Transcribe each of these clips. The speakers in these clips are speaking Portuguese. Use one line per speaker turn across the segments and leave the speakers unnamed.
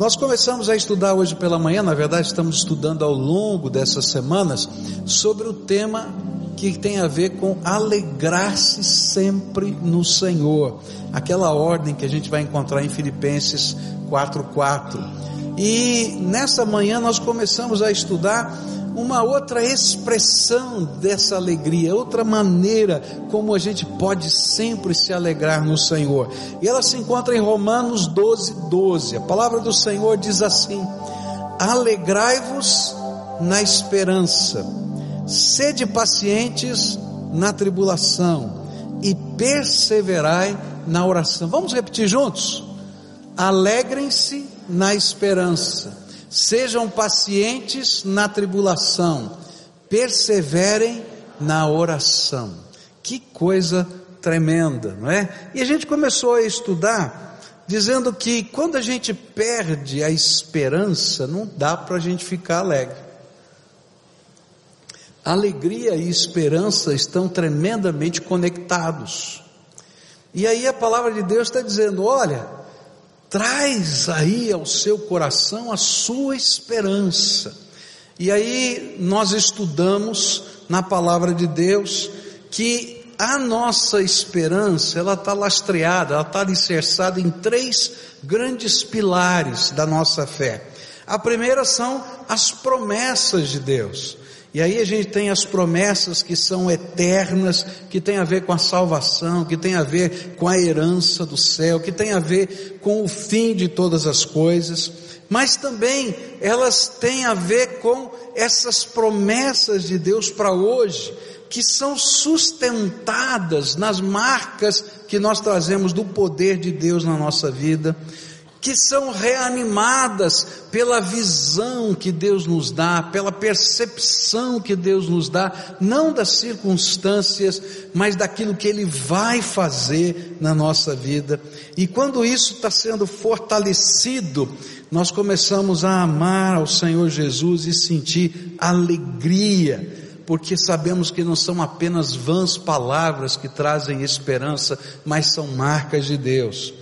Nós começamos a estudar hoje pela manhã, na verdade, estamos estudando ao longo dessas semanas sobre o tema que tem a ver com alegrar-se sempre no Senhor, aquela ordem que a gente vai encontrar em Filipenses 4:4. E nessa manhã nós começamos a estudar uma outra expressão dessa alegria, outra maneira como a gente pode sempre se alegrar no Senhor. E ela se encontra em Romanos 12, 12. A palavra do Senhor diz assim: Alegrai-vos na esperança, sede pacientes na tribulação e perseverai na oração. Vamos repetir juntos? Alegrem-se na esperança Sejam pacientes na tribulação, perseverem na oração. Que coisa tremenda, não é? E a gente começou a estudar dizendo que quando a gente perde a esperança, não dá para a gente ficar alegre. Alegria e esperança estão tremendamente conectados. E aí a palavra de Deus está dizendo: olha, traz aí ao seu coração a sua esperança. E aí nós estudamos na palavra de Deus que a nossa esperança, ela está lastreada, ela está alicerçada em três grandes pilares da nossa fé. A primeira são as promessas de Deus. E aí a gente tem as promessas que são eternas, que tem a ver com a salvação, que tem a ver com a herança do céu, que tem a ver com o fim de todas as coisas, mas também elas têm a ver com essas promessas de Deus para hoje, que são sustentadas nas marcas que nós trazemos do poder de Deus na nossa vida que são reanimadas pela visão que Deus nos dá, pela percepção que Deus nos dá, não das circunstâncias, mas daquilo que Ele vai fazer na nossa vida. E quando isso está sendo fortalecido, nós começamos a amar ao Senhor Jesus e sentir alegria porque sabemos que não são apenas vãs palavras que trazem esperança, mas são marcas de Deus.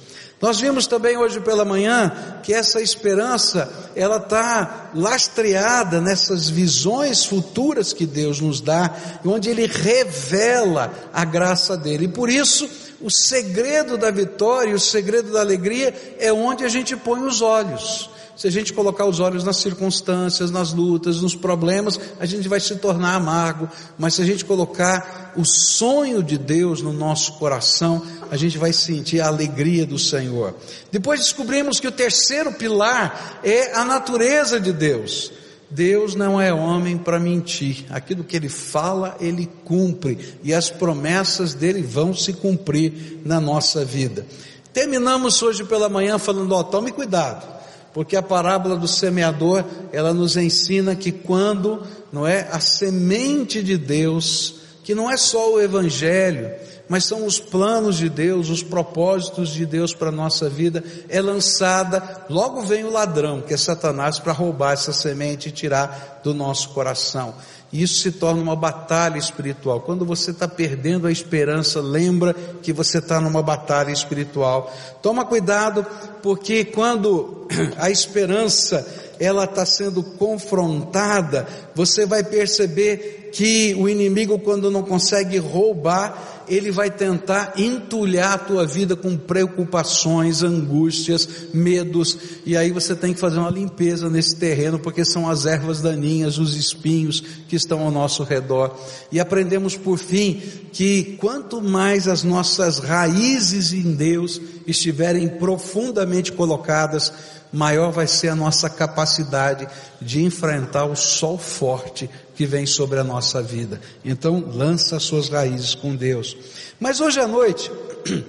Nós vimos também hoje pela manhã que essa esperança, ela está lastreada nessas visões futuras que Deus nos dá, onde Ele revela a graça dele. E por isso, o segredo da vitória, o segredo da alegria é onde a gente põe os olhos. Se a gente colocar os olhos nas circunstâncias, nas lutas, nos problemas, a gente vai se tornar amargo. Mas se a gente colocar o sonho de Deus no nosso coração, a gente vai sentir a alegria do Senhor. Depois descobrimos que o terceiro pilar é a natureza de Deus. Deus não é homem para mentir. Aquilo que ele fala, ele cumpre. E as promessas dele vão se cumprir na nossa vida. Terminamos hoje pela manhã falando, ó, tome cuidado porque a parábola do semeador, ela nos ensina que quando, não é, a semente de Deus, que não é só o evangelho, mas são os planos de Deus, os propósitos de Deus para a nossa vida, é lançada, logo vem o ladrão, que é Satanás, para roubar essa semente e tirar do nosso coração. E isso se torna uma batalha espiritual. Quando você está perdendo a esperança, lembra que você está numa batalha espiritual. Toma cuidado, porque quando a esperança ela está sendo confrontada, você vai perceber que o inimigo, quando não consegue roubar, ele vai tentar entulhar a tua vida com preocupações, angústias, medos, e aí você tem que fazer uma limpeza nesse terreno, porque são as ervas daninhas, os espinhos que estão ao nosso redor. E aprendemos por fim que quanto mais as nossas raízes em Deus estiverem profundamente colocadas, maior vai ser a nossa capacidade de enfrentar o sol forte que vem sobre a nossa vida. Então, lança as suas raízes com Deus. Mas hoje à noite,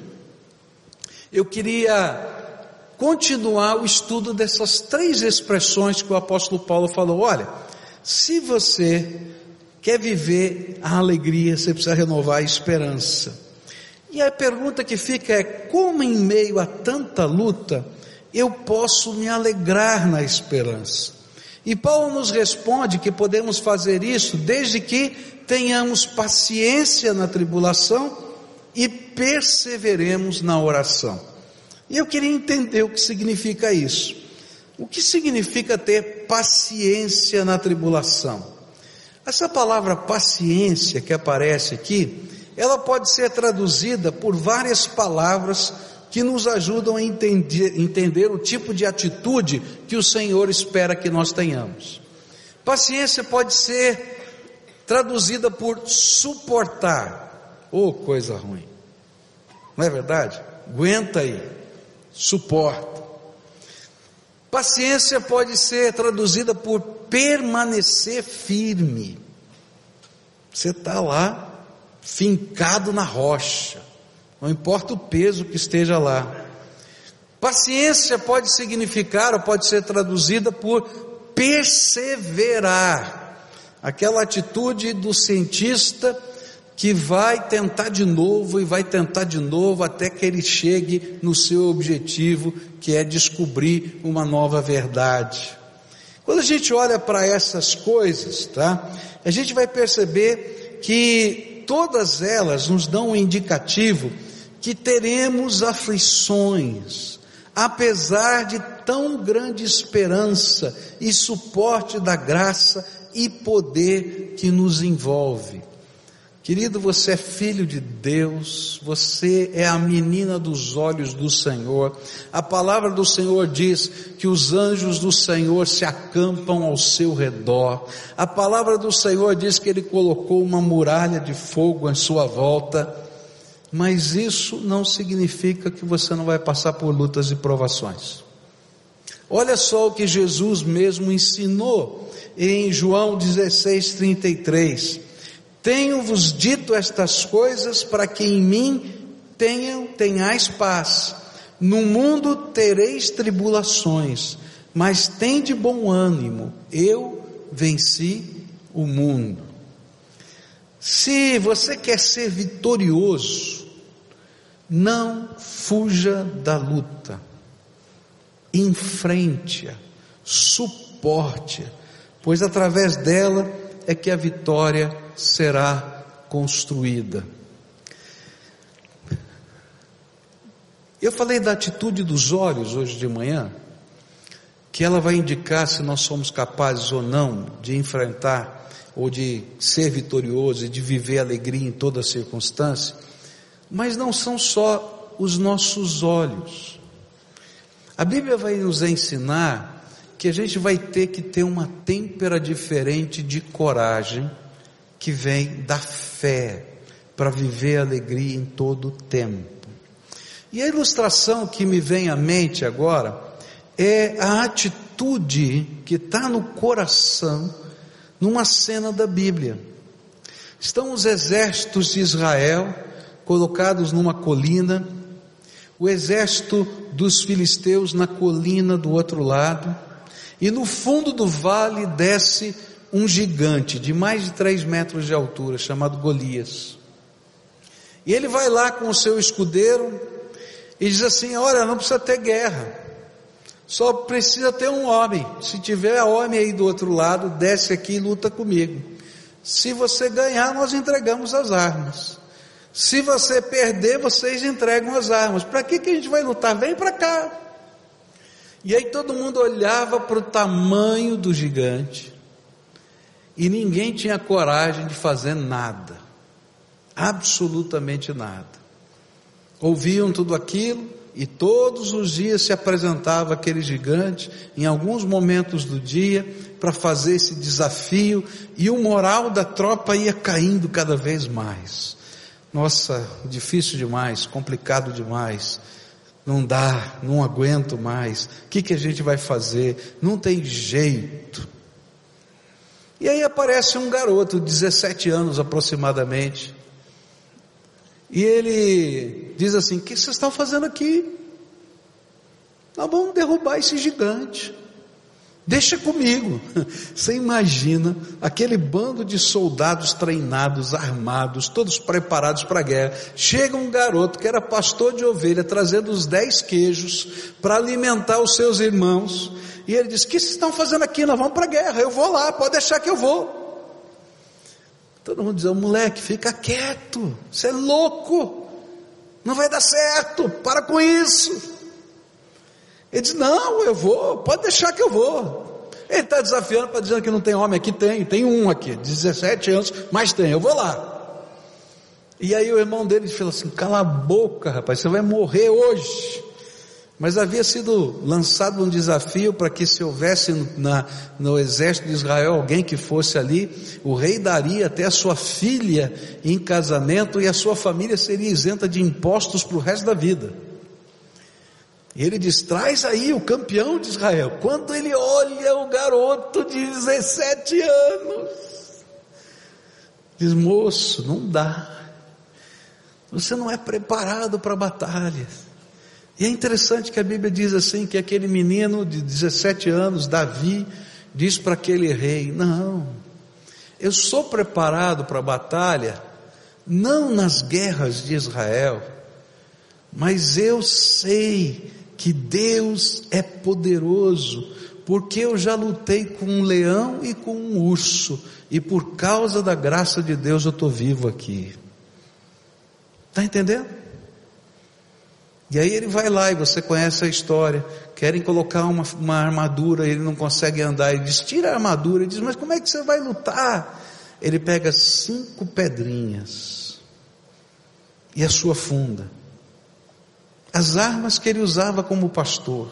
eu queria continuar o estudo dessas três expressões que o apóstolo Paulo falou. Olha, se você quer viver a alegria, você precisa renovar a esperança. E a pergunta que fica é: como em meio a tanta luta, eu posso me alegrar na esperança? E Paulo nos responde que podemos fazer isso desde que tenhamos paciência na tribulação e perseveremos na oração. E eu queria entender o que significa isso. O que significa ter paciência na tribulação? Essa palavra paciência que aparece aqui, ela pode ser traduzida por várias palavras que nos ajudam a entender, entender o tipo de atitude que o Senhor espera que nós tenhamos. Paciência pode ser traduzida por suportar, ou oh, coisa ruim, não é verdade? Aguenta aí, suporta. Paciência pode ser traduzida por permanecer firme. Você está lá, fincado na rocha, não importa o peso que esteja lá. Paciência pode significar ou pode ser traduzida por perseverar, aquela atitude do cientista que vai tentar de novo e vai tentar de novo até que ele chegue no seu objetivo, que é descobrir uma nova verdade. Quando a gente olha para essas coisas, tá? A gente vai perceber que todas elas nos dão um indicativo que teremos aflições, apesar de tão grande esperança e suporte da graça e poder que nos envolve. Querido, você é filho de Deus, você é a menina dos olhos do Senhor. A palavra do Senhor diz que os anjos do Senhor se acampam ao seu redor. A palavra do Senhor diz que ele colocou uma muralha de fogo em sua volta. Mas isso não significa que você não vai passar por lutas e provações. Olha só o que Jesus mesmo ensinou em João 16, 33. Tenho-vos dito estas coisas para que em mim tenham, tenhais paz. No mundo tereis tribulações, mas tem de bom ânimo, eu venci o mundo. Se você quer ser vitorioso, não fuja da luta, enfrente-a, suporte-a, pois através dela é que a vitória será construída. Eu falei da atitude dos olhos hoje de manhã, que ela vai indicar se nós somos capazes ou não de enfrentar ou de ser vitorioso e de viver alegria em toda circunstância, mas não são só os nossos olhos. A Bíblia vai nos ensinar que a gente vai ter que ter uma têmpera diferente de coragem que vem da fé para viver alegria em todo o tempo. E a ilustração que me vem à mente agora é a atitude que está no coração numa cena da Bíblia. Estão os exércitos de Israel colocados numa colina, o exército dos filisteus na colina do outro lado, e no fundo do vale desce um gigante de mais de três metros de altura, chamado Golias. E ele vai lá com o seu escudeiro e diz assim: Olha, não precisa ter guerra, só precisa ter um homem. Se tiver homem aí do outro lado, desce aqui e luta comigo. Se você ganhar, nós entregamos as armas. Se você perder, vocês entregam as armas. Para que, que a gente vai lutar? Vem para cá. E aí todo mundo olhava para o tamanho do gigante e ninguém tinha coragem de fazer nada, absolutamente nada. Ouviam tudo aquilo e todos os dias se apresentava aquele gigante, em alguns momentos do dia, para fazer esse desafio e o moral da tropa ia caindo cada vez mais. Nossa, difícil demais, complicado demais não dá, não aguento mais, o que, que a gente vai fazer? Não tem jeito. E aí aparece um garoto, 17 anos aproximadamente, e ele diz assim: O que vocês estão fazendo aqui? Nós vamos derrubar esse gigante. Deixa comigo. Você imagina aquele bando de soldados treinados, armados, todos preparados para a guerra. Chega um garoto que era pastor de ovelha, trazendo os dez queijos para alimentar os seus irmãos. E ele diz: O que vocês estão fazendo aqui? Nós vamos para a guerra. Eu vou lá, pode deixar que eu vou. Todo mundo diz: oh, moleque, fica quieto. Você é louco. Não vai dar certo. Para com isso. Ele diz: Não, eu vou, pode deixar que eu vou. Ele está desafiando para dizer que não tem homem aqui, tem, tem um aqui, 17 anos, mas tem, eu vou lá. E aí o irmão dele falou assim: Cala a boca, rapaz, você vai morrer hoje. Mas havia sido lançado um desafio para que se houvesse na, no exército de Israel alguém que fosse ali, o rei daria até a sua filha em casamento e a sua família seria isenta de impostos para o resto da vida. Ele diz: traz aí o campeão de Israel. Quando ele olha o garoto de 17 anos, diz: moço, não dá. Você não é preparado para batalhas. E é interessante que a Bíblia diz assim: que aquele menino de 17 anos, Davi, diz para aquele rei: Não, eu sou preparado para a batalha, não nas guerras de Israel, mas eu sei que Deus é poderoso, porque eu já lutei com um leão e com um urso, e por causa da graça de Deus eu estou vivo aqui. Está entendendo? E aí ele vai lá e você conhece a história. Querem colocar uma, uma armadura, ele não consegue andar. Ele diz: tira a armadura. Ele diz: mas como é que você vai lutar? Ele pega cinco pedrinhas e a sua funda, as armas que ele usava como pastor.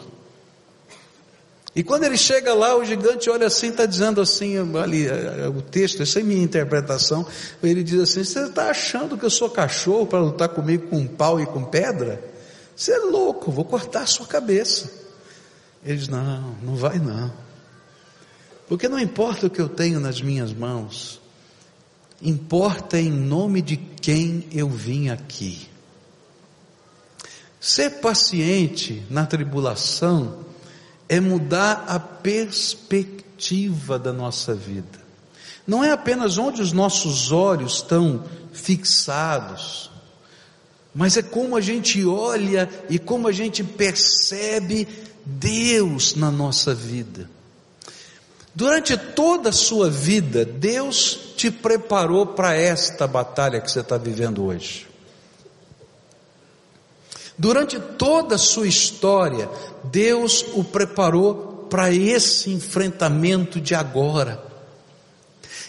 E quando ele chega lá, o gigante olha assim, está dizendo assim, ali, é, é, o texto, essa é minha interpretação. Ele diz assim: Você está achando que eu sou cachorro para lutar comigo com pau e com pedra? Você é louco, vou cortar a sua cabeça. Eles, não, não vai não. Porque não importa o que eu tenho nas minhas mãos, importa em nome de quem eu vim aqui. Ser paciente na tribulação é mudar a perspectiva da nossa vida. Não é apenas onde os nossos olhos estão fixados, mas é como a gente olha e como a gente percebe Deus na nossa vida. Durante toda a sua vida, Deus te preparou para esta batalha que você está vivendo hoje. Durante toda a sua história, Deus o preparou para esse enfrentamento de agora.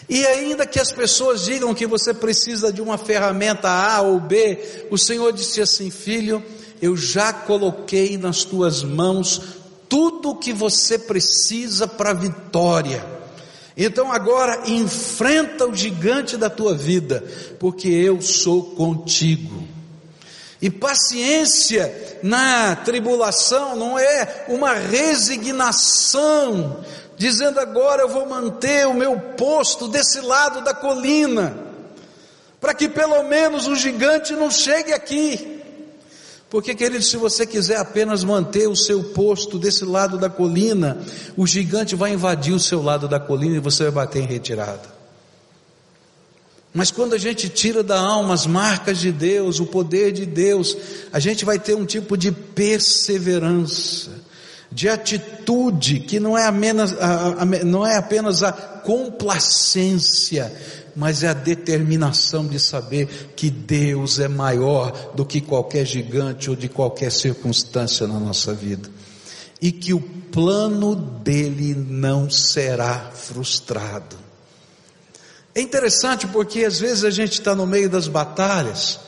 E ainda que as pessoas digam que você precisa de uma ferramenta A ou B, o Senhor disse assim: Filho, eu já coloquei nas tuas mãos tudo o que você precisa para a vitória. Então agora enfrenta o gigante da tua vida, porque eu sou contigo. E paciência na tribulação não é uma resignação dizendo agora eu vou manter o meu posto desse lado da colina, para que pelo menos o gigante não chegue aqui. Porque, querido, se você quiser apenas manter o seu posto desse lado da colina, o gigante vai invadir o seu lado da colina e você vai bater em retirada. Mas quando a gente tira da alma as marcas de Deus, o poder de Deus, a gente vai ter um tipo de perseverança de atitude que não é, apenas, a, a, não é apenas a complacência, mas é a determinação de saber que Deus é maior do que qualquer gigante ou de qualquer circunstância na nossa vida. E que o plano dele não será frustrado. É interessante porque às vezes a gente está no meio das batalhas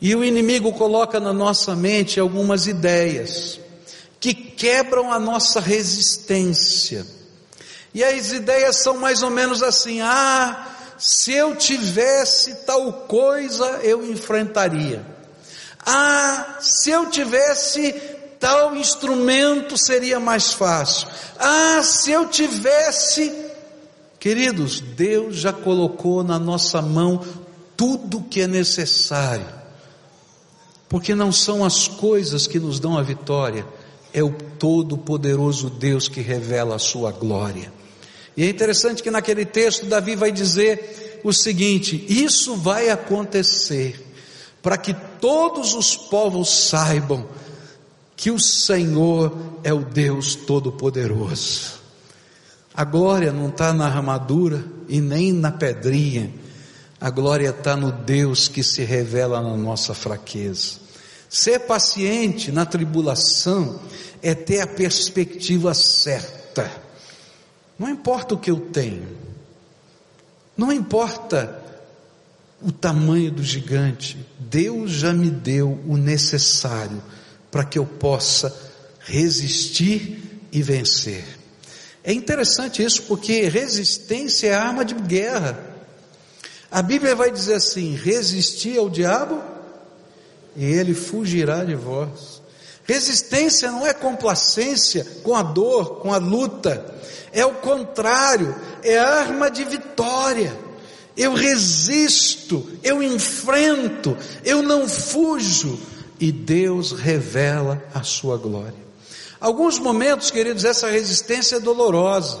e o inimigo coloca na nossa mente algumas ideias que quebram a nossa resistência. E as ideias são mais ou menos assim: ah, se eu tivesse tal coisa, eu enfrentaria. Ah, se eu tivesse tal instrumento, seria mais fácil. Ah, se eu tivesse. Queridos, Deus já colocou na nossa mão tudo que é necessário, porque não são as coisas que nos dão a vitória, é o todo-poderoso Deus que revela a sua glória. E é interessante que naquele texto Davi vai dizer o seguinte: isso vai acontecer para que todos os povos saibam que o Senhor é o Deus Todo-Poderoso. A glória não está na armadura e nem na pedrinha, a glória está no Deus que se revela na nossa fraqueza. Ser paciente na tribulação é ter a perspectiva certa. Não importa o que eu tenho, não importa o tamanho do gigante, Deus já me deu o necessário para que eu possa resistir e vencer. É interessante isso porque resistência é arma de guerra. A Bíblia vai dizer assim: resistir ao diabo e ele fugirá de vós. Resistência não é complacência com a dor, com a luta, é o contrário, é arma de vitória. Eu resisto, eu enfrento, eu não fujo, e Deus revela a sua glória. Alguns momentos, queridos, essa resistência é dolorosa,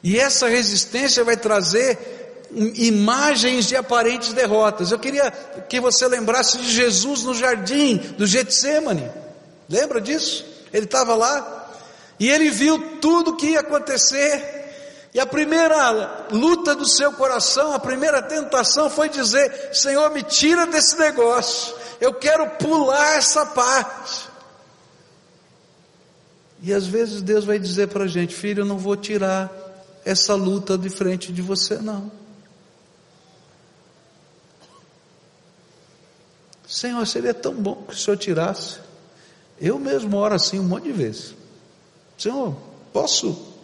e essa resistência vai trazer imagens de aparentes derrotas. Eu queria que você lembrasse de Jesus no jardim do Getsemane. Lembra disso? Ele estava lá e ele viu tudo que ia acontecer. E a primeira luta do seu coração, a primeira tentação foi dizer: Senhor, me tira desse negócio. Eu quero pular essa parte. E às vezes Deus vai dizer para a gente: Filho, eu não vou tirar essa luta de frente de você, não. Senhor, seria tão bom que o Senhor tirasse. Eu mesmo oro assim um monte de vezes. Senhor, posso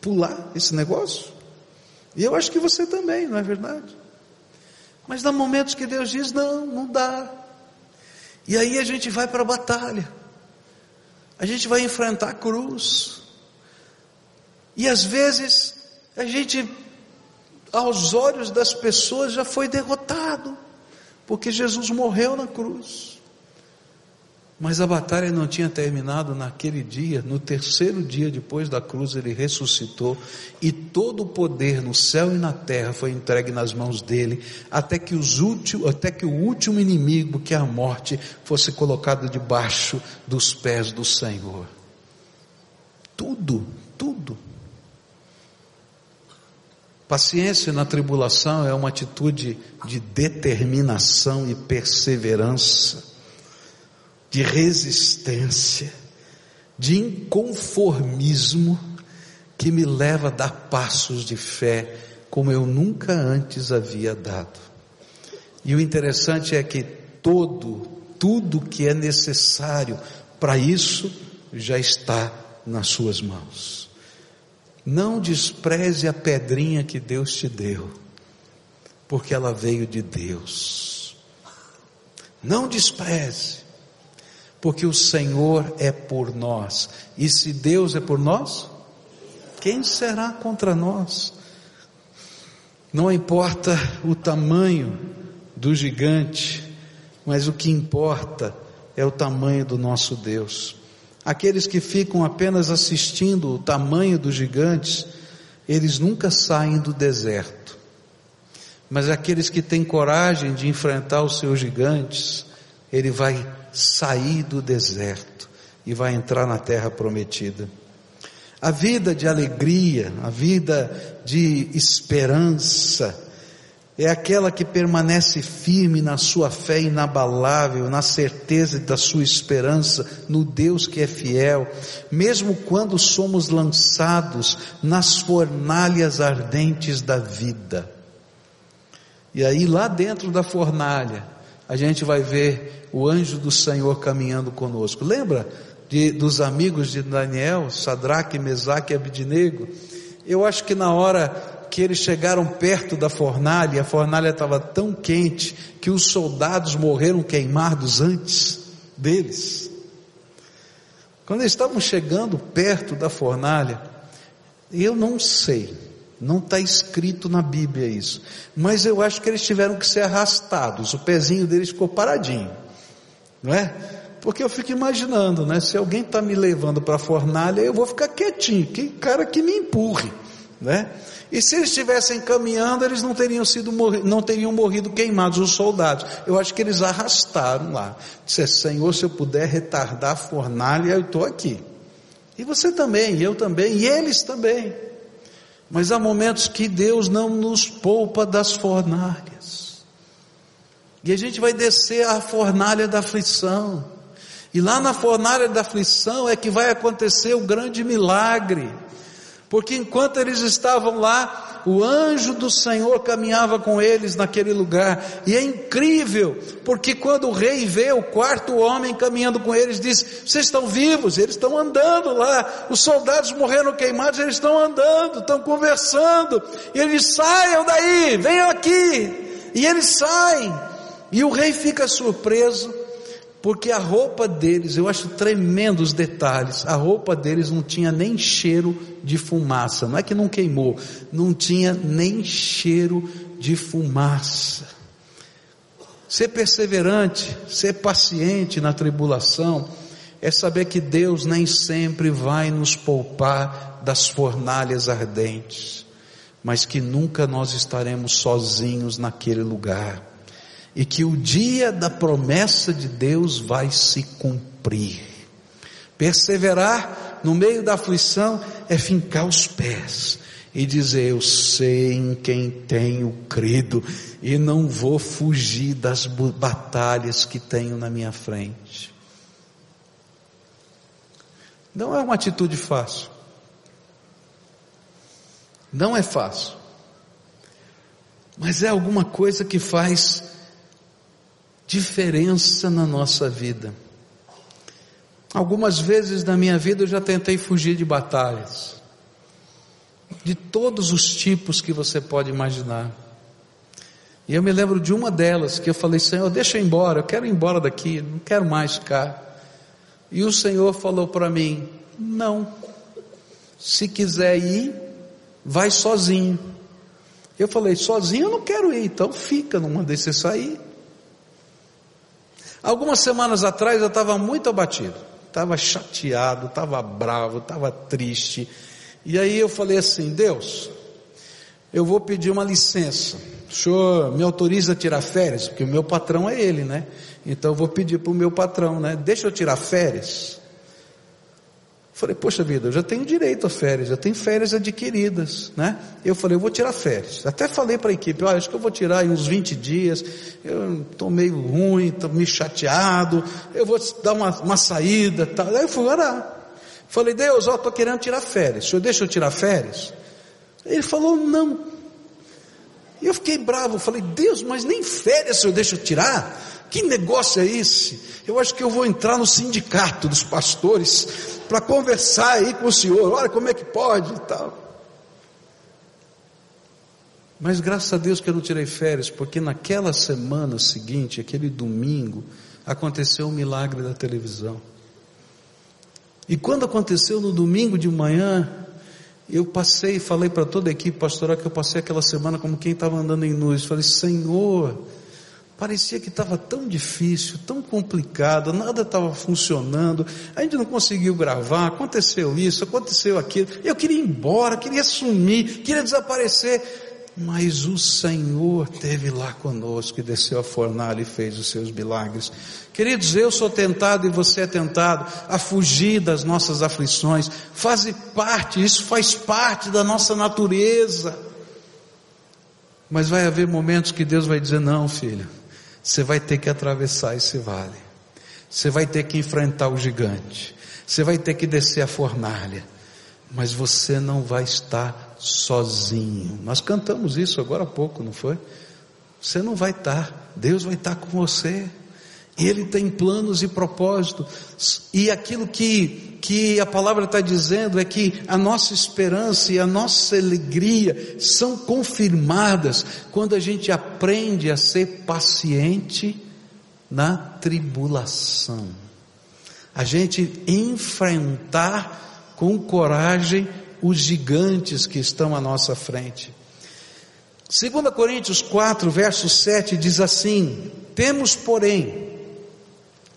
pular esse negócio? E eu acho que você também, não é verdade? Mas há momentos que Deus diz: não, não dá. E aí a gente vai para a batalha, a gente vai enfrentar a cruz, e às vezes a gente, aos olhos das pessoas, já foi derrotado porque Jesus morreu na cruz. Mas a batalha não tinha terminado naquele dia, no terceiro dia depois da cruz ele ressuscitou e todo o poder no céu e na terra foi entregue nas mãos dele, até que, os últimos, até que o último inimigo, que é a morte, fosse colocado debaixo dos pés do Senhor. Tudo, tudo. Paciência na tribulação é uma atitude de determinação e perseverança, de resistência, de inconformismo que me leva a dar passos de fé como eu nunca antes havia dado. E o interessante é que todo, tudo que é necessário para isso já está nas suas mãos. Não despreze a pedrinha que Deus te deu, porque ela veio de Deus. Não despreze, porque o Senhor é por nós. E se Deus é por nós, quem será contra nós? Não importa o tamanho do gigante, mas o que importa é o tamanho do nosso Deus. Aqueles que ficam apenas assistindo o tamanho dos gigantes, eles nunca saem do deserto. Mas aqueles que têm coragem de enfrentar os seus gigantes, ele vai sair do deserto e vai entrar na terra prometida. A vida de alegria, a vida de esperança, é aquela que permanece firme na sua fé inabalável, na certeza da sua esperança no Deus que é fiel, mesmo quando somos lançados nas fornalhas ardentes da vida. E aí, lá dentro da fornalha, a gente vai ver o anjo do Senhor caminhando conosco. Lembra de, dos amigos de Daniel, Sadraque, Mesaque e Abidinego? Eu acho que na hora que eles chegaram perto da fornalha, a fornalha estava tão quente que os soldados morreram queimados antes deles. Quando eles estavam chegando perto da fornalha, eu não sei, não está escrito na Bíblia isso, mas eu acho que eles tiveram que ser arrastados, o pezinho deles ficou paradinho, não é? Porque eu fico imaginando, né? Se alguém está me levando para a fornalha, eu vou ficar quietinho, que cara que me empurre, né? E se eles estivessem caminhando, eles não teriam sido não teriam morrido queimados os soldados. Eu acho que eles arrastaram lá. Disse, Senhor, se eu puder retardar a fornalha, eu estou aqui. E você também, e eu também, e eles também. Mas há momentos que Deus não nos poupa das fornalhas. E a gente vai descer a fornalha da aflição. E lá na fornalha da aflição é que vai acontecer o grande milagre. Porque enquanto eles estavam lá, o anjo do Senhor caminhava com eles naquele lugar. E é incrível, porque quando o rei vê o quarto homem caminhando com eles, diz: Vocês estão vivos, eles estão andando lá. Os soldados morreram queimados, eles estão andando, estão conversando. E eles saiam daí, venham aqui. E eles saem. E o rei fica surpreso porque a roupa deles, eu acho tremendo os detalhes, a roupa deles não tinha nem cheiro de fumaça, não é que não queimou, não tinha nem cheiro de fumaça. Ser perseverante, ser paciente na tribulação, é saber que Deus nem sempre vai nos poupar das fornalhas ardentes, mas que nunca nós estaremos sozinhos naquele lugar e que o dia da promessa de Deus vai se cumprir. Perseverar no meio da aflição é fincar os pés e dizer: Eu sei em quem tenho crido e não vou fugir das batalhas que tenho na minha frente. Não é uma atitude fácil. Não é fácil. Mas é alguma coisa que faz diferença na nossa vida. Algumas vezes na minha vida eu já tentei fugir de batalhas, de todos os tipos que você pode imaginar. E eu me lembro de uma delas que eu falei: Senhor, deixa eu ir embora, eu quero ir embora daqui, não quero mais ficar. E o Senhor falou para mim: Não, se quiser ir, vai sozinho. Eu falei: Sozinho eu não quero ir, então fica, não mandei você sair. Algumas semanas atrás eu estava muito abatido, estava chateado, estava bravo, estava triste. E aí eu falei assim: Deus, eu vou pedir uma licença. O senhor me autoriza a tirar férias? Porque o meu patrão é ele, né? Então eu vou pedir para o meu patrão, né? Deixa eu tirar férias. Falei, poxa vida, eu já tenho direito a férias, já tenho férias adquiridas, né? Eu falei, eu vou tirar férias. Até falei para a equipe, olha, acho que eu vou tirar uns 20 dias, eu estou meio ruim, estou meio chateado, eu vou dar uma, uma saída, tal. Aí eu fui orar. Falei, Deus, ó, estou querendo tirar férias, o senhor deixa eu tirar férias? Ele falou, não. E eu fiquei bravo, falei, Deus, mas nem férias o deixa eu tirar? Que negócio é esse? Eu acho que eu vou entrar no sindicato dos pastores para conversar aí com o senhor. Olha como é que pode e tal. Mas graças a Deus que eu não tirei férias, porque naquela semana seguinte, aquele domingo, aconteceu um milagre da televisão. E quando aconteceu no domingo de manhã, eu passei falei para toda a equipe pastoral que eu passei aquela semana como quem estava andando em nuvens. Falei, Senhor, Parecia que estava tão difícil, tão complicado, nada estava funcionando, a gente não conseguiu gravar, aconteceu isso, aconteceu aquilo. Eu queria ir embora, queria sumir, queria desaparecer, mas o Senhor teve lá conosco e desceu a fornalha e fez os seus milagres. Queridos, eu sou tentado e você é tentado a fugir das nossas aflições, faz parte, isso faz parte da nossa natureza. Mas vai haver momentos que Deus vai dizer: não, filho você vai ter que atravessar esse vale. Você vai ter que enfrentar o gigante. Você vai ter que descer a fornalha. Mas você não vai estar sozinho. Nós cantamos isso agora há pouco, não foi? Você não vai estar. Deus vai estar com você. Ele tem planos e propósitos. E aquilo que, que a palavra está dizendo é que a nossa esperança e a nossa alegria são confirmadas quando a gente aprende a ser paciente na tribulação. A gente enfrentar com coragem os gigantes que estão à nossa frente. 2 Coríntios 4, verso 7 diz assim: Temos, porém,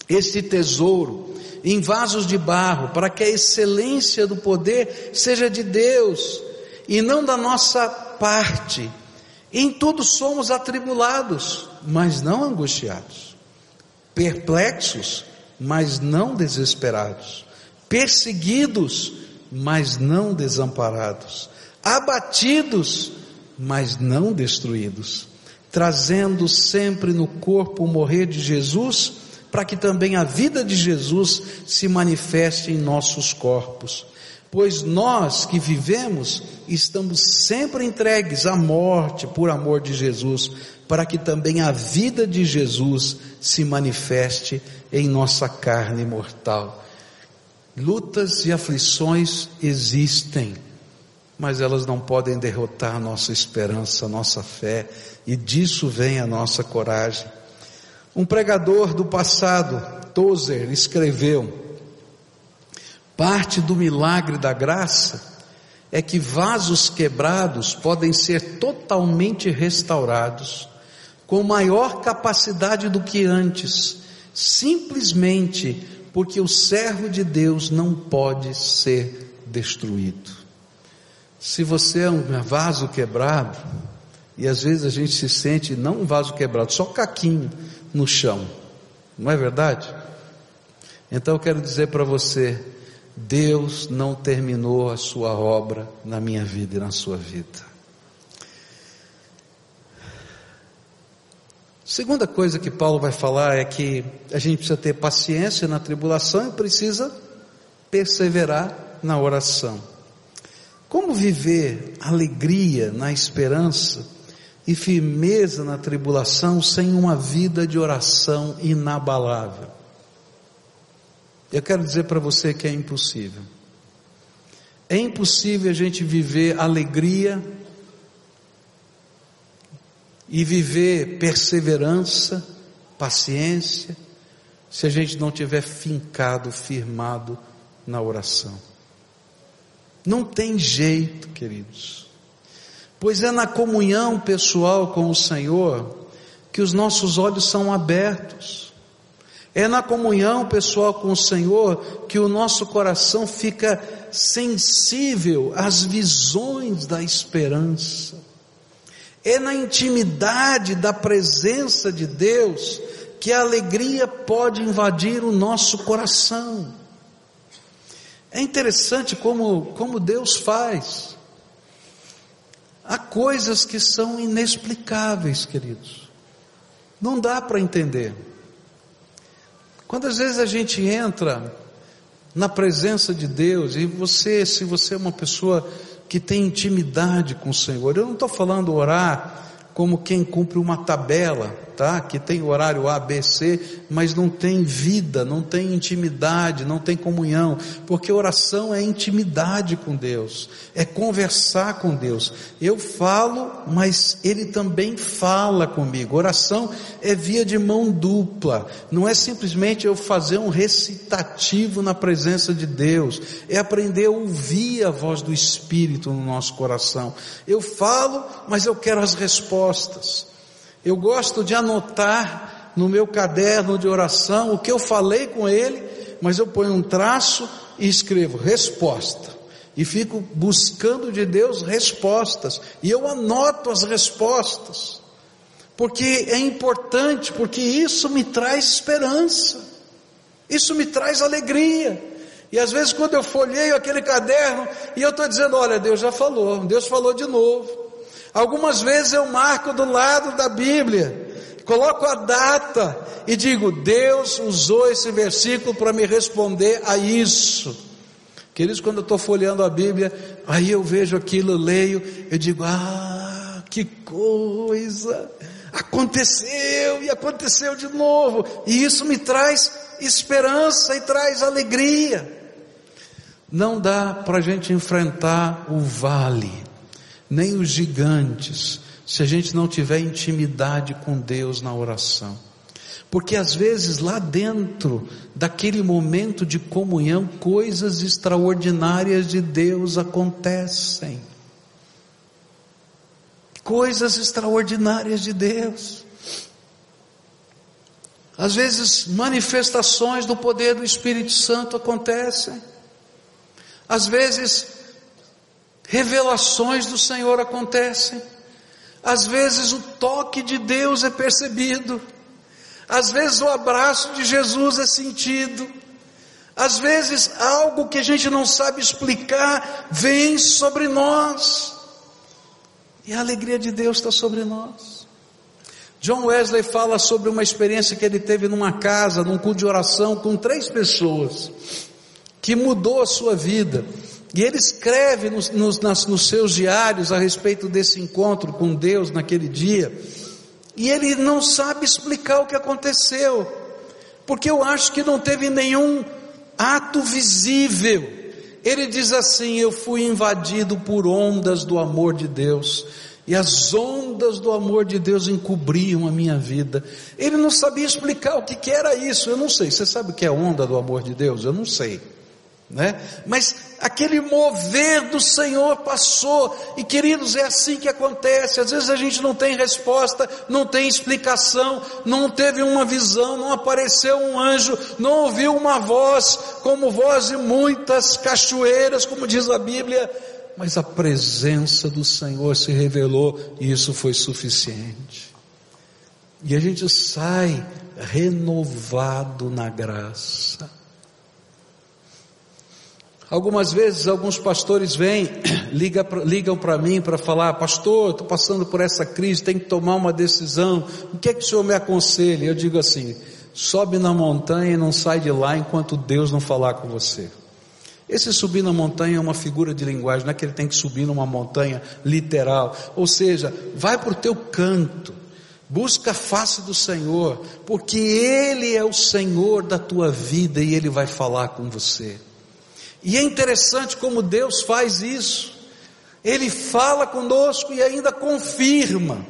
esse tesouro em vasos de barro, para que a excelência do poder seja de Deus e não da nossa parte. Em tudo somos atribulados, mas não angustiados, perplexos, mas não desesperados, perseguidos, mas não desamparados, abatidos, mas não destruídos trazendo sempre no corpo o morrer de Jesus, para que também a vida de Jesus se manifeste em nossos corpos. Pois nós que vivemos estamos sempre entregues à morte por amor de Jesus, para que também a vida de Jesus se manifeste em nossa carne mortal. Lutas e aflições existem, mas elas não podem derrotar a nossa esperança, a nossa fé, e disso vem a nossa coragem. Um pregador do passado, Tozer, escreveu: Parte do milagre da graça é que vasos quebrados podem ser totalmente restaurados com maior capacidade do que antes, simplesmente porque o servo de Deus não pode ser destruído. Se você é um vaso quebrado, e às vezes a gente se sente não um vaso quebrado, só caquinho no chão, não é verdade? Então eu quero dizer para você, Deus não terminou a sua obra na minha vida e na sua vida. Segunda coisa que Paulo vai falar é que a gente precisa ter paciência na tribulação e precisa perseverar na oração. Como viver alegria na esperança e firmeza na tribulação sem uma vida de oração inabalável? Eu quero dizer para você que é impossível. É impossível a gente viver alegria e viver perseverança, paciência, se a gente não tiver fincado, firmado na oração. Não tem jeito, queridos. Pois é na comunhão pessoal com o Senhor que os nossos olhos são abertos é na comunhão pessoal com o Senhor que o nosso coração fica sensível às visões da esperança. É na intimidade da presença de Deus que a alegria pode invadir o nosso coração. É interessante como, como Deus faz. Há coisas que são inexplicáveis, queridos. Não dá para entender. Quantas vezes a gente entra na presença de Deus e você, se você é uma pessoa que tem intimidade com o Senhor, eu não estou falando orar como quem cumpre uma tabela, tá? Que tem horário A, B, C, mas não tem vida, não tem intimidade, não tem comunhão, porque oração é intimidade com Deus, é conversar com Deus. Eu falo, mas Ele também fala comigo. Oração é via de mão dupla, não é simplesmente eu fazer um recitativo na presença de Deus, é aprender a ouvir a voz do Espírito no nosso coração. Eu falo, mas eu quero as respostas. Eu gosto de anotar no meu caderno de oração o que eu falei com ele, mas eu ponho um traço e escrevo resposta. E fico buscando de Deus respostas. E eu anoto as respostas. Porque é importante, porque isso me traz esperança. Isso me traz alegria. E às vezes quando eu folheio aquele caderno e eu estou dizendo, olha, Deus já falou, Deus falou de novo. Algumas vezes eu marco do lado da Bíblia, coloco a data e digo: Deus usou esse versículo para me responder a isso. Queridos, quando eu estou folheando a Bíblia, aí eu vejo aquilo, leio, eu digo: Ah, que coisa! Aconteceu e aconteceu de novo, e isso me traz esperança e traz alegria. Não dá para a gente enfrentar o vale nem os gigantes, se a gente não tiver intimidade com Deus na oração. Porque às vezes lá dentro daquele momento de comunhão, coisas extraordinárias de Deus acontecem. Coisas extraordinárias de Deus. Às vezes manifestações do poder do Espírito Santo acontecem. Às vezes revelações do Senhor acontecem. Às vezes o toque de Deus é percebido. Às vezes o abraço de Jesus é sentido. Às vezes algo que a gente não sabe explicar vem sobre nós. E a alegria de Deus está sobre nós. John Wesley fala sobre uma experiência que ele teve numa casa, num culto de oração com três pessoas, que mudou a sua vida. E ele escreve nos, nos, nas, nos seus diários a respeito desse encontro com Deus naquele dia, e ele não sabe explicar o que aconteceu, porque eu acho que não teve nenhum ato visível. Ele diz assim: Eu fui invadido por ondas do amor de Deus. E as ondas do amor de Deus encobriam a minha vida. Ele não sabia explicar o que, que era isso. Eu não sei. Você sabe o que é onda do amor de Deus? Eu não sei né? Mas aquele mover do Senhor passou, e queridos, é assim que acontece. Às vezes a gente não tem resposta, não tem explicação, não teve uma visão, não apareceu um anjo, não ouviu uma voz, como voz de muitas cachoeiras, como diz a Bíblia, mas a presença do Senhor se revelou e isso foi suficiente. E a gente sai renovado na graça. Algumas vezes alguns pastores vêm, liga, ligam para mim para falar, pastor, estou passando por essa crise, tem que tomar uma decisão, o que é que o senhor me aconselha? Eu digo assim, sobe na montanha e não sai de lá enquanto Deus não falar com você. Esse subir na montanha é uma figura de linguagem, não é que ele tem que subir numa montanha literal, ou seja, vai para o teu canto, busca a face do Senhor, porque Ele é o Senhor da tua vida e Ele vai falar com você. E é interessante como Deus faz isso. Ele fala conosco e ainda confirma.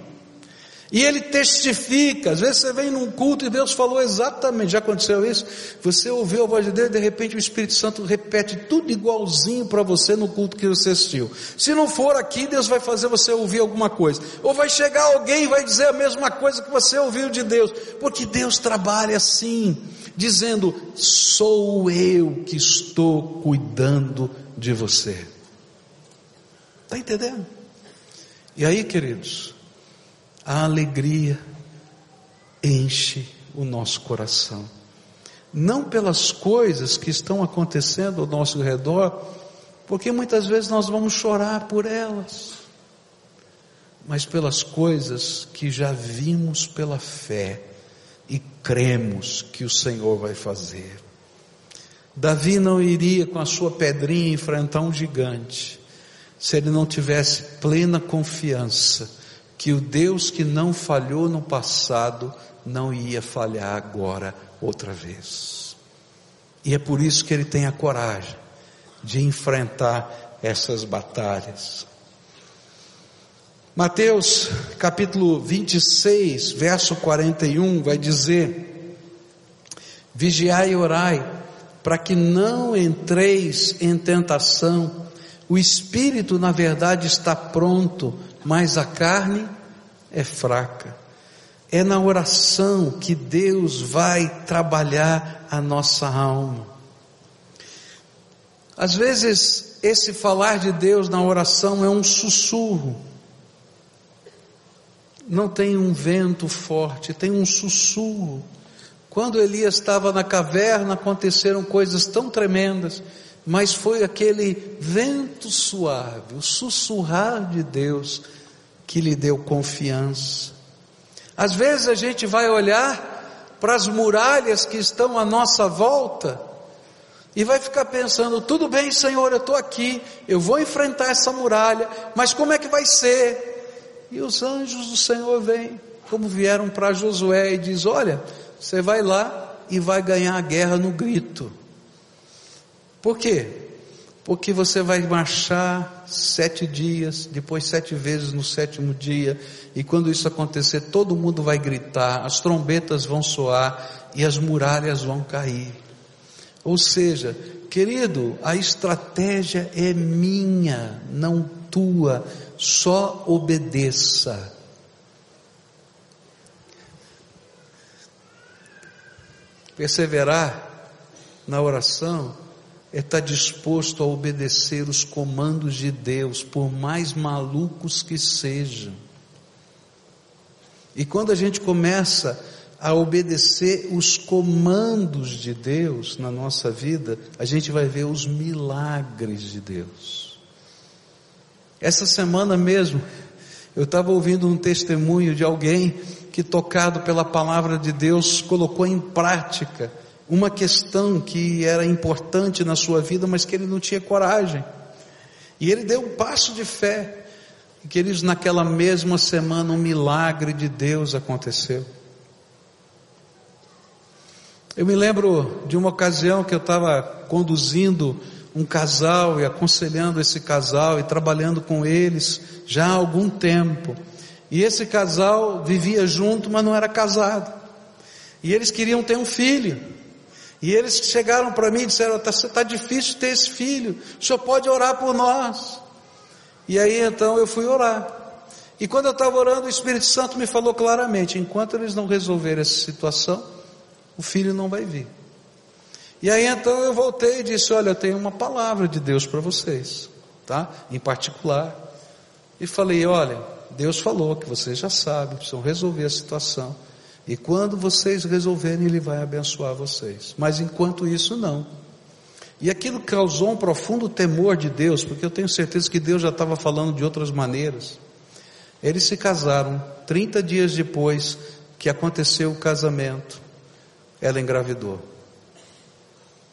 E ele testifica. Às vezes você vem num culto e Deus falou exatamente. Já aconteceu isso? Você ouviu a voz de Deus e de repente o Espírito Santo repete tudo igualzinho para você no culto que você assistiu. Se não for aqui, Deus vai fazer você ouvir alguma coisa. Ou vai chegar alguém e vai dizer a mesma coisa que você ouviu de Deus. Porque Deus trabalha assim dizendo: Sou eu que estou cuidando de você. Está entendendo? E aí, queridos, a alegria enche o nosso coração. Não pelas coisas que estão acontecendo ao nosso redor, porque muitas vezes nós vamos chorar por elas, mas pelas coisas que já vimos pela fé e cremos que o Senhor vai fazer. Davi não iria com a sua pedrinha enfrentar um gigante, se ele não tivesse plena confiança que o Deus que não falhou no passado não ia falhar agora outra vez. E é por isso que ele tem a coragem de enfrentar essas batalhas. Mateus capítulo 26, verso 41 vai dizer: Vigiai e orai, para que não entreis em tentação. O espírito, na verdade, está pronto, mas a carne é fraca. É na oração que Deus vai trabalhar a nossa alma. Às vezes, esse falar de Deus na oração é um sussurro não tem um vento forte, tem um sussurro. Quando Elias estava na caverna, aconteceram coisas tão tremendas, mas foi aquele vento suave, o sussurrar de Deus, que lhe deu confiança. Às vezes a gente vai olhar para as muralhas que estão à nossa volta e vai ficar pensando: tudo bem, Senhor, eu estou aqui, eu vou enfrentar essa muralha, mas como é que vai ser? E os anjos do Senhor vêm, como vieram para Josué e diz: Olha, você vai lá e vai ganhar a guerra no grito. Por quê? Porque você vai marchar sete dias, depois sete vezes no sétimo dia, e quando isso acontecer, todo mundo vai gritar, as trombetas vão soar e as muralhas vão cair. Ou seja, querido, a estratégia é minha, não tua só obedeça. Perseverar na oração é estar disposto a obedecer os comandos de Deus, por mais malucos que sejam. E quando a gente começa a obedecer os comandos de Deus na nossa vida, a gente vai ver os milagres de Deus. Essa semana mesmo, eu estava ouvindo um testemunho de alguém que, tocado pela palavra de Deus, colocou em prática uma questão que era importante na sua vida, mas que ele não tinha coragem. E ele deu um passo de fé. E queridos, naquela mesma semana um milagre de Deus aconteceu. Eu me lembro de uma ocasião que eu estava conduzindo um casal e aconselhando esse casal e trabalhando com eles já há algum tempo. E esse casal vivia junto, mas não era casado. E eles queriam ter um filho. E eles chegaram para mim e disseram: está tá difícil ter esse filho, o senhor pode orar por nós. E aí então eu fui orar. E quando eu estava orando, o Espírito Santo me falou claramente: enquanto eles não resolverem essa situação, o filho não vai vir. E aí então eu voltei e disse: Olha, eu tenho uma palavra de Deus para vocês, tá? Em particular. E falei: Olha, Deus falou que vocês já sabem, precisam resolver a situação. E quando vocês resolverem, Ele vai abençoar vocês. Mas enquanto isso, não. E aquilo causou um profundo temor de Deus, porque eu tenho certeza que Deus já estava falando de outras maneiras. Eles se casaram 30 dias depois que aconteceu o casamento, ela engravidou.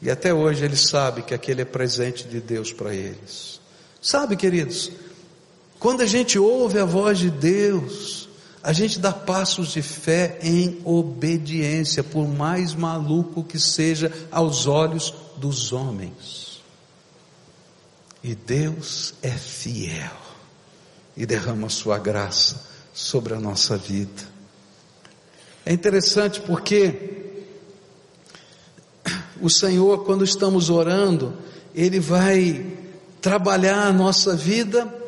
E até hoje ele sabe que aquele é presente de Deus para eles. Sabe, queridos, quando a gente ouve a voz de Deus, a gente dá passos de fé em obediência, por mais maluco que seja aos olhos dos homens. E Deus é fiel e derrama sua graça sobre a nossa vida. É interessante porque o Senhor, quando estamos orando, Ele vai trabalhar a nossa vida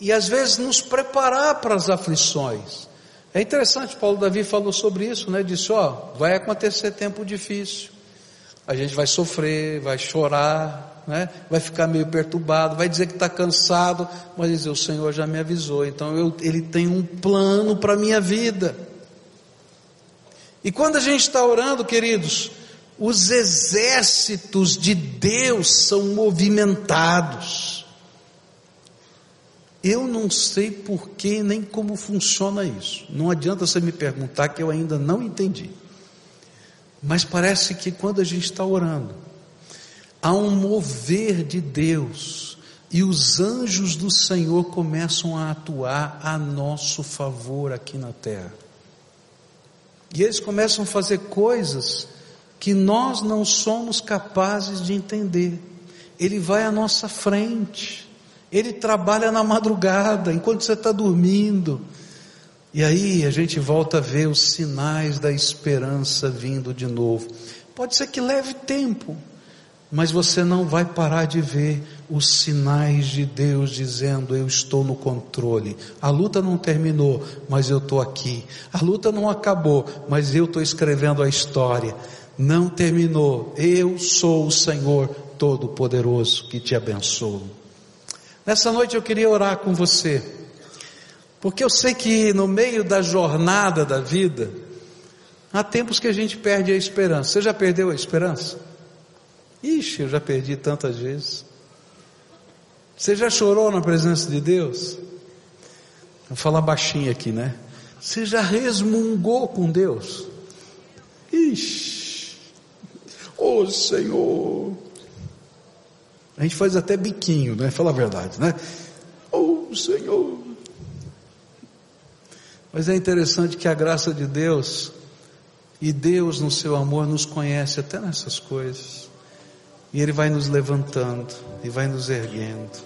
e às vezes nos preparar para as aflições. É interessante, Paulo Davi falou sobre isso, né? Disse, ó, vai acontecer tempo difícil. A gente vai sofrer, vai chorar, né? Vai ficar meio perturbado, vai dizer que está cansado, mas dizer, o Senhor já me avisou, então eu, Ele tem um plano para a minha vida. E quando a gente está orando, queridos, os exércitos de Deus são movimentados. Eu não sei porquê nem como funciona isso. Não adianta você me perguntar que eu ainda não entendi. Mas parece que quando a gente está orando, há um mover de Deus e os anjos do Senhor começam a atuar a nosso favor aqui na terra. E eles começam a fazer coisas que nós não somos capazes de entender. Ele vai à nossa frente. Ele trabalha na madrugada, enquanto você está dormindo. E aí a gente volta a ver os sinais da esperança vindo de novo. Pode ser que leve tempo, mas você não vai parar de ver os sinais de Deus dizendo: Eu estou no controle. A luta não terminou, mas eu estou aqui. A luta não acabou, mas eu estou escrevendo a história. Não terminou. Eu sou o Senhor Todo-Poderoso que te abençoo. Nessa noite eu queria orar com você, porque eu sei que no meio da jornada da vida, há tempos que a gente perde a esperança. Você já perdeu a esperança? Ixi, eu já perdi tantas vezes. Você já chorou na presença de Deus? Vou falar baixinho aqui, né? Você já resmungou com Deus? Ixi, ô oh, Senhor, a gente faz até biquinho, né? Fala a verdade, né? Oh Senhor. Mas é interessante que a graça de Deus e Deus no seu amor nos conhece até nessas coisas. E Ele vai nos levantando e vai nos erguendo.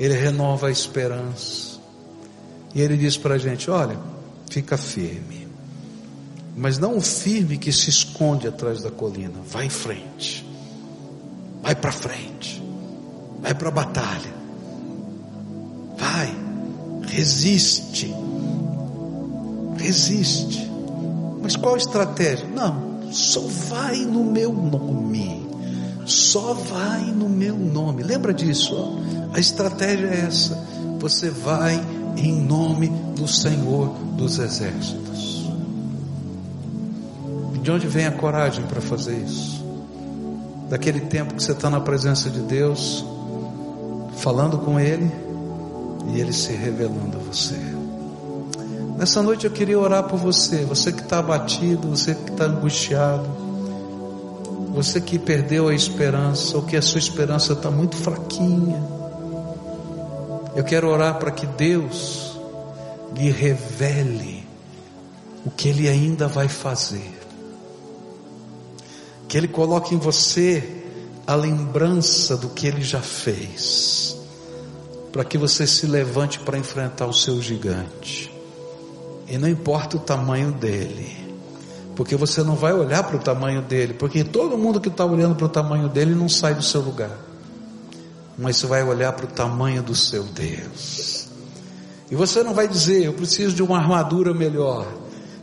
Ele renova a esperança. E Ele diz para a gente: olha, fica firme. Mas não o firme que se esconde atrás da colina. Vai em frente. Vai para frente. Vai para a batalha. Vai. Resiste. Resiste. Mas qual estratégia? Não, só vai no meu nome. Só vai no meu nome. Lembra disso? Ó? A estratégia é essa. Você vai em nome do Senhor dos Exércitos. De onde vem a coragem para fazer isso? Daquele tempo que você está na presença de Deus, falando com Ele e Ele se revelando a você. Nessa noite eu queria orar por você, você que está abatido, você que está angustiado, você que perdeu a esperança, ou que a sua esperança está muito fraquinha. Eu quero orar para que Deus lhe revele o que Ele ainda vai fazer, que Ele coloque em você a lembrança do que Ele já fez, para que você se levante para enfrentar o seu gigante. E não importa o tamanho dele, porque você não vai olhar para o tamanho dele, porque todo mundo que está olhando para o tamanho dele não sai do seu lugar, mas você vai olhar para o tamanho do seu Deus. E você não vai dizer, eu preciso de uma armadura melhor.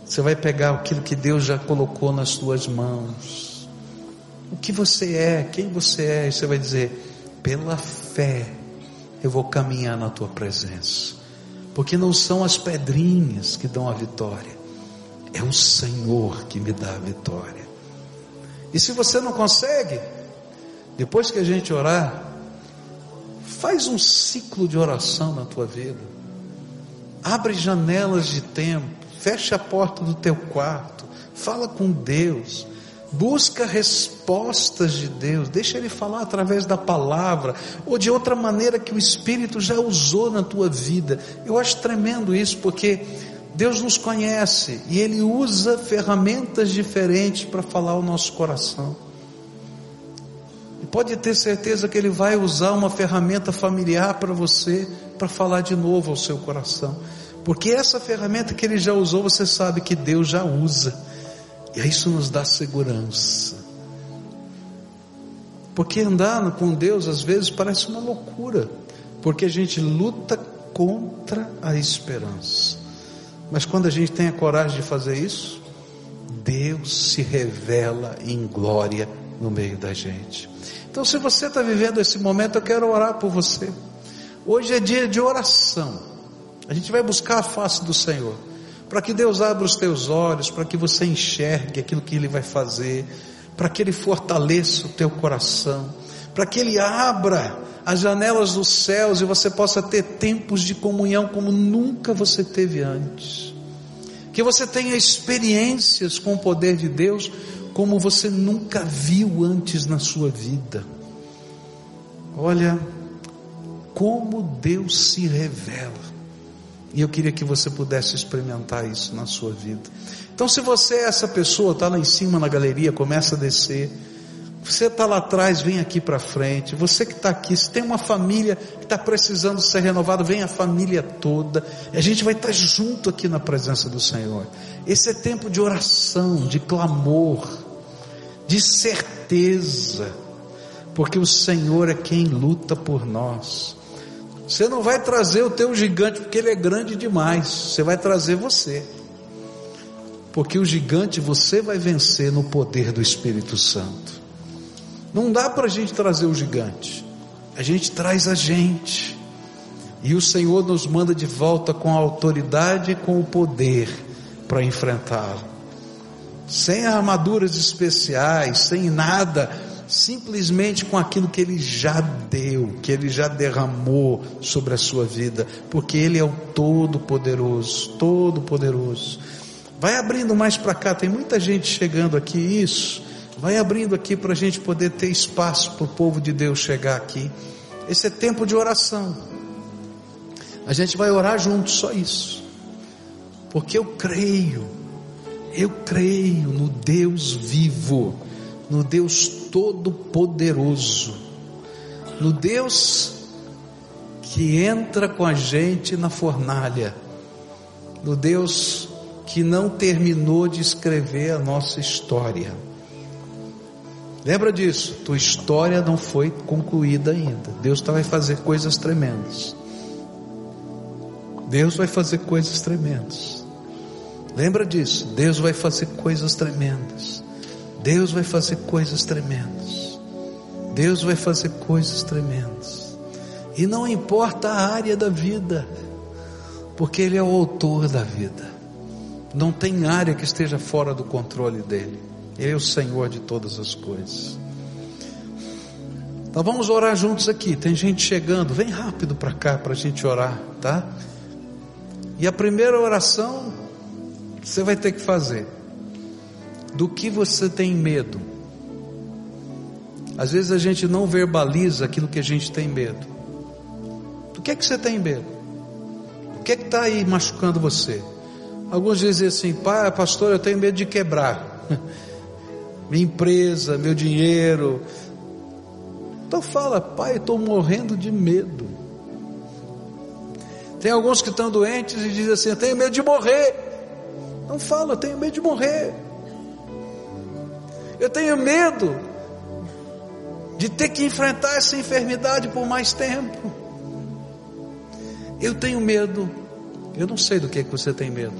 Você vai pegar aquilo que Deus já colocou nas suas mãos. O que você é, quem você é, e você vai dizer, pela fé, eu vou caminhar na tua presença porque não são as pedrinhas que dão a vitória, é o Senhor que me dá a vitória. E se você não consegue, depois que a gente orar, faz um ciclo de oração na tua vida, abre janelas de tempo, fecha a porta do teu quarto, fala com Deus, Busca respostas de Deus, deixa Ele falar através da palavra, ou de outra maneira que o Espírito já usou na tua vida. Eu acho tremendo isso, porque Deus nos conhece e Ele usa ferramentas diferentes para falar ao nosso coração. E pode ter certeza que Ele vai usar uma ferramenta familiar para você, para falar de novo ao seu coração. Porque essa ferramenta que Ele já usou, você sabe que Deus já usa. E isso nos dá segurança. Porque andar com Deus às vezes parece uma loucura, porque a gente luta contra a esperança. Mas quando a gente tem a coragem de fazer isso, Deus se revela em glória no meio da gente. Então, se você está vivendo esse momento, eu quero orar por você. Hoje é dia de oração. A gente vai buscar a face do Senhor para que Deus abra os teus olhos, para que você enxergue aquilo que Ele vai fazer, para que Ele fortaleça o teu coração, para que Ele abra as janelas dos céus e você possa ter tempos de comunhão como nunca você teve antes. Que você tenha experiências com o poder de Deus como você nunca viu antes na sua vida. Olha, como Deus se revela. E eu queria que você pudesse experimentar isso na sua vida. Então, se você é essa pessoa, está lá em cima na galeria, começa a descer. Você está lá atrás, vem aqui para frente. Você que está aqui, se tem uma família que está precisando ser renovada, vem a família toda. E a gente vai estar tá junto aqui na presença do Senhor. Esse é tempo de oração, de clamor, de certeza, porque o Senhor é quem luta por nós. Você não vai trazer o teu gigante porque ele é grande demais. Você vai trazer você. Porque o gigante você vai vencer no poder do Espírito Santo. Não dá para a gente trazer o gigante. A gente traz a gente. E o Senhor nos manda de volta com a autoridade e com o poder para enfrentá-lo. Sem armaduras especiais, sem nada simplesmente com aquilo que Ele já deu, que Ele já derramou sobre a sua vida, porque Ele é o Todo-Poderoso, Todo-Poderoso. Vai abrindo mais para cá, tem muita gente chegando aqui, isso. Vai abrindo aqui para a gente poder ter espaço para o povo de Deus chegar aqui. Esse é tempo de oração. A gente vai orar juntos, só isso. Porque eu creio, eu creio no Deus vivo no Deus Todo-Poderoso, no Deus que entra com a gente na fornalha, no Deus que não terminou de escrever a nossa história. Lembra disso? Tua história não foi concluída ainda. Deus tá, vai fazer coisas tremendas. Deus vai fazer coisas tremendas. Lembra disso? Deus vai fazer coisas tremendas. Deus vai fazer coisas tremendas. Deus vai fazer coisas tremendas. E não importa a área da vida, porque Ele é o autor da vida. Não tem área que esteja fora do controle dEle. Ele é o Senhor de todas as coisas. Então vamos orar juntos aqui. Tem gente chegando. Vem rápido para cá para a gente orar, tá? E a primeira oração você vai ter que fazer. Do que você tem medo? Às vezes a gente não verbaliza aquilo que a gente tem medo. Do que é que você tem medo? O que é que está aí machucando você? Alguns dizem assim, pai, pastor, eu tenho medo de quebrar. Minha empresa, meu dinheiro. Então fala, pai, estou morrendo de medo. Tem alguns que estão doentes e dizem assim, eu tenho medo de morrer. Não fala, eu tenho medo de morrer. Eu tenho medo de ter que enfrentar essa enfermidade por mais tempo. Eu tenho medo. Eu não sei do que, é que você tem medo.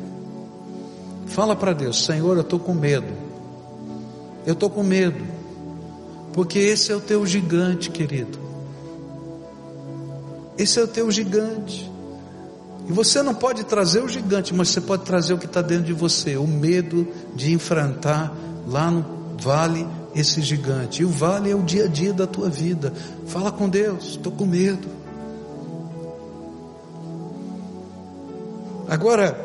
Fala para Deus, Senhor, eu estou com medo. Eu estou com medo. Porque esse é o teu gigante, querido. Esse é o teu gigante. E você não pode trazer o gigante, mas você pode trazer o que está dentro de você, o medo de enfrentar lá no vale esse gigante. E o vale é o dia a dia da tua vida. Fala com Deus, estou com medo. Agora,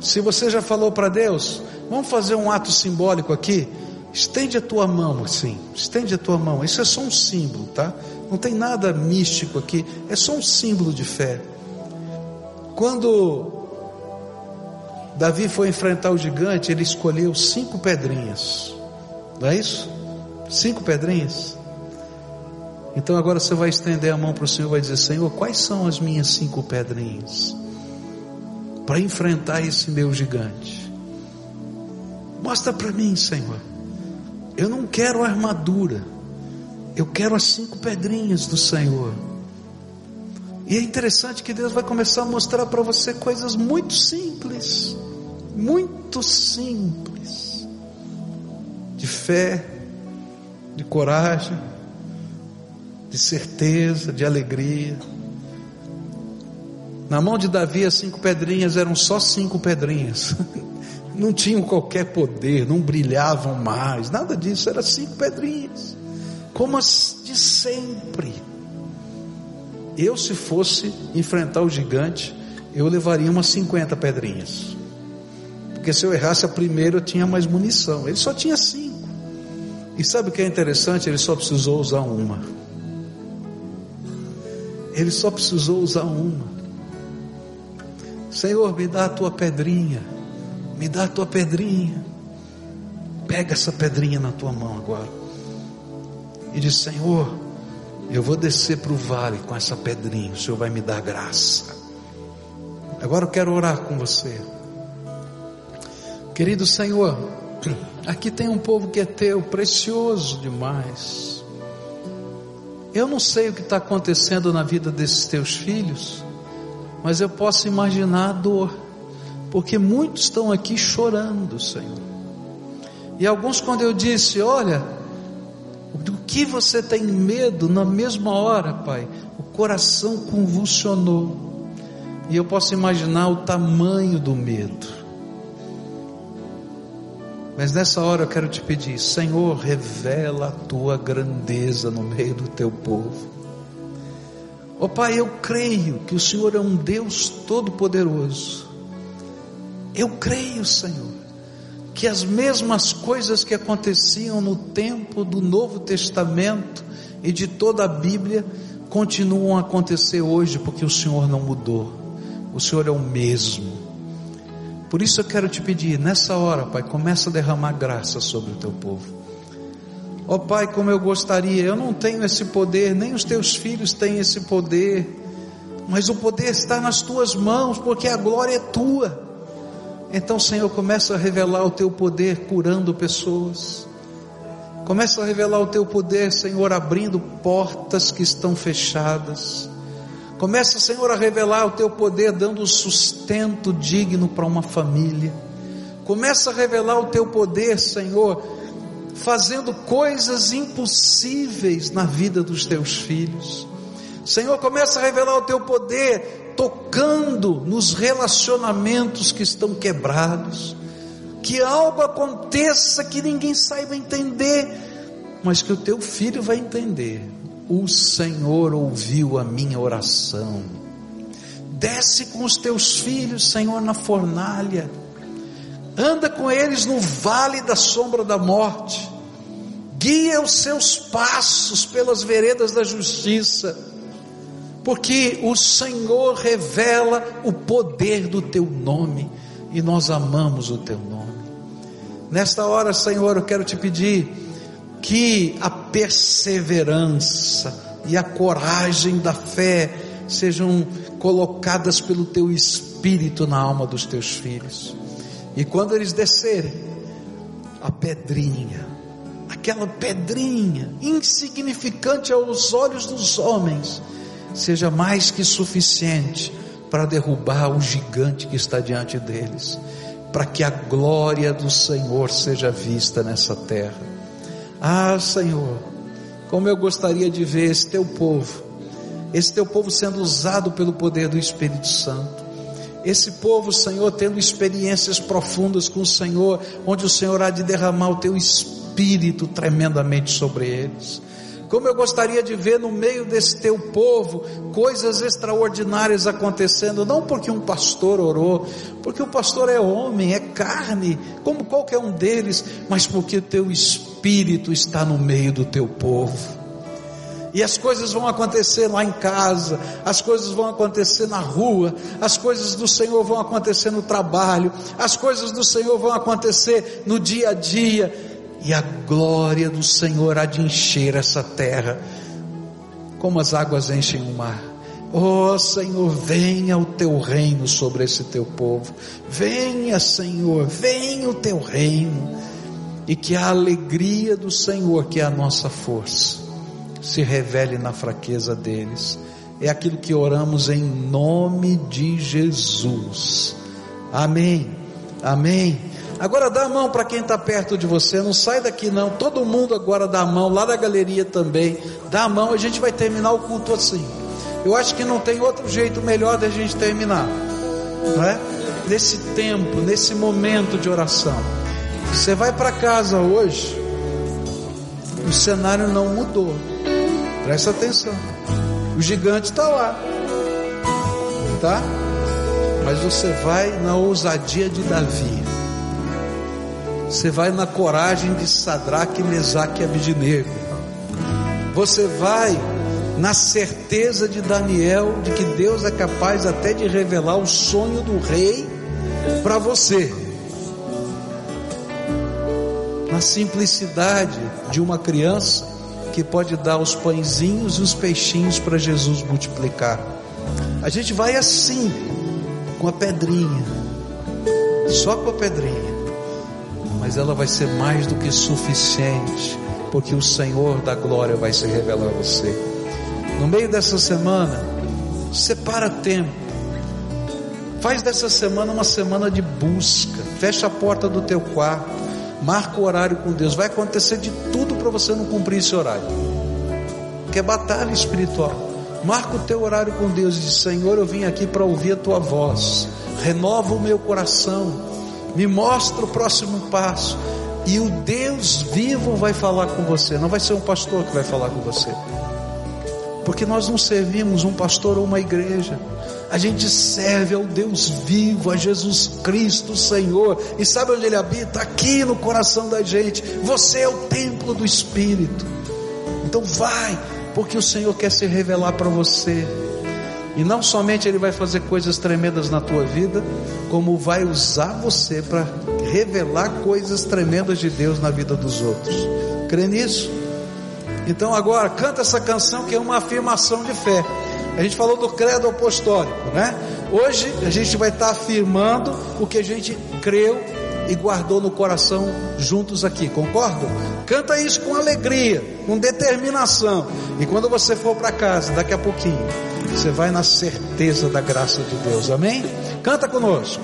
se você já falou para Deus, vamos fazer um ato simbólico aqui. Estende a tua mão assim, estende a tua mão. Isso é só um símbolo, tá? Não tem nada místico aqui, é só um símbolo de fé. Quando Davi foi enfrentar o gigante, ele escolheu cinco pedrinhas, não é isso? Cinco pedrinhas. Então agora você vai estender a mão para o Senhor e vai dizer: Senhor, quais são as minhas cinco pedrinhas para enfrentar esse meu gigante? Mostra para mim, Senhor. Eu não quero armadura, eu quero as cinco pedrinhas do Senhor. E é interessante que Deus vai começar a mostrar para você coisas muito simples, muito simples, de fé, de coragem, de certeza, de alegria. Na mão de Davi, as cinco pedrinhas eram só cinco pedrinhas, não tinham qualquer poder, não brilhavam mais, nada disso, eram cinco pedrinhas, como as de sempre. Eu, se fosse enfrentar o gigante, eu levaria umas 50 pedrinhas. Porque se eu errasse a primeira, eu tinha mais munição. Ele só tinha cinco. E sabe o que é interessante? Ele só precisou usar uma. Ele só precisou usar uma. Senhor, me dá a tua pedrinha. Me dá a tua pedrinha. Pega essa pedrinha na tua mão agora. E diz: Senhor, eu vou descer para o vale com essa pedrinha, o Senhor vai me dar graça. Agora eu quero orar com você. Querido Senhor, aqui tem um povo que é teu, precioso demais. Eu não sei o que está acontecendo na vida desses teus filhos, mas eu posso imaginar a dor, porque muitos estão aqui chorando, Senhor. E alguns, quando eu disse, olha, do que você tem medo na mesma hora, Pai? O coração convulsionou. E eu posso imaginar o tamanho do medo. Mas nessa hora eu quero te pedir, Senhor, revela a tua grandeza no meio do teu povo. Ó oh, Pai, eu creio que o Senhor é um Deus todo-poderoso. Eu creio, Senhor que as mesmas coisas que aconteciam no tempo do Novo Testamento e de toda a Bíblia continuam a acontecer hoje, porque o Senhor não mudou, o Senhor é o mesmo. Por isso eu quero te pedir, nessa hora, Pai, começa a derramar graça sobre o teu povo. Ó oh, Pai, como eu gostaria, eu não tenho esse poder, nem os teus filhos têm esse poder, mas o poder está nas tuas mãos, porque a glória é tua. Então, Senhor, começa a revelar o teu poder curando pessoas. Começa a revelar o teu poder, Senhor, abrindo portas que estão fechadas. Começa, Senhor, a revelar o teu poder dando sustento digno para uma família. Começa a revelar o teu poder, Senhor, fazendo coisas impossíveis na vida dos teus filhos. Senhor, começa a revelar o teu poder tocando nos relacionamentos que estão quebrados, que algo aconteça que ninguém saiba entender, mas que o teu filho vai entender. O Senhor ouviu a minha oração, Desce com os teus filhos, Senhor, na fornalha. Anda com eles no vale da sombra da morte. Guia os seus passos pelas veredas da justiça. Porque o Senhor revela o poder do teu nome e nós amamos o teu nome. Nesta hora, Senhor, eu quero te pedir que a perseverança e a coragem da fé sejam colocadas pelo teu espírito na alma dos teus filhos. E quando eles descerem, a pedrinha, aquela pedrinha insignificante aos olhos dos homens, seja mais que suficiente para derrubar o gigante que está diante deles, para que a glória do Senhor seja vista nessa terra. Ah, Senhor, como eu gostaria de ver esse teu povo, esse teu povo sendo usado pelo poder do Espírito Santo. Esse povo, Senhor, tendo experiências profundas com o Senhor, onde o Senhor há de derramar o teu espírito tremendamente sobre eles. Como eu gostaria de ver no meio desse teu povo coisas extraordinárias acontecendo, não porque um pastor orou, porque o pastor é homem, é carne, como qualquer um deles, mas porque o teu espírito está no meio do teu povo. E as coisas vão acontecer lá em casa, as coisas vão acontecer na rua, as coisas do Senhor vão acontecer no trabalho, as coisas do Senhor vão acontecer no dia a dia, e a glória do Senhor há de encher essa terra, como as águas enchem o mar. Oh Senhor, venha o teu reino sobre esse teu povo, venha Senhor, venha o teu reino, e que a alegria do Senhor, que é a nossa força, se revele na fraqueza deles. É aquilo que oramos em nome de Jesus. Amém. Amém. Agora dá a mão para quem está perto de você, não sai daqui não. Todo mundo agora dá a mão, lá da galeria também. Dá a mão, a gente vai terminar o culto assim. Eu acho que não tem outro jeito melhor da gente terminar, não é? Nesse tempo, nesse momento de oração. Você vai para casa hoje, o cenário não mudou. Presta atenção. O gigante está lá. Tá? Mas você vai na ousadia de Davi. Você vai na coragem de Sadraque, Mesaque e Abidinego. Você vai na certeza de Daniel de que Deus é capaz até de revelar o sonho do rei para você. Na simplicidade de uma criança que pode dar os pãezinhos e os peixinhos para Jesus multiplicar. A gente vai assim, com a pedrinha, só com a pedrinha, mas ela vai ser mais do que suficiente, porque o Senhor da glória vai se revelar a você. No meio dessa semana, separa tempo. Faz dessa semana uma semana de busca. Fecha a porta do teu quarto Marca o horário com Deus. Vai acontecer de tudo para você não cumprir esse horário. Que é batalha espiritual. Marca o teu horário com Deus e diz: Senhor, eu vim aqui para ouvir a tua voz. Renova o meu coração. Me mostra o próximo passo. E o Deus vivo vai falar com você. Não vai ser um pastor que vai falar com você. Porque nós não servimos um pastor ou uma igreja. A gente serve ao Deus vivo, a Jesus Cristo, Senhor. E sabe onde Ele habita? Aqui no coração da gente. Você é o templo do Espírito. Então vai, porque o Senhor quer se revelar para você. E não somente Ele vai fazer coisas tremendas na tua vida, como vai usar você para revelar coisas tremendas de Deus na vida dos outros. Crê nisso? Então agora canta essa canção que é uma afirmação de fé. A gente falou do credo apostólico, né? Hoje a gente vai estar afirmando o que a gente creu e guardou no coração juntos aqui, concordam? Canta isso com alegria, com determinação. E quando você for para casa, daqui a pouquinho, você vai na certeza da graça de Deus. Amém? Canta conosco.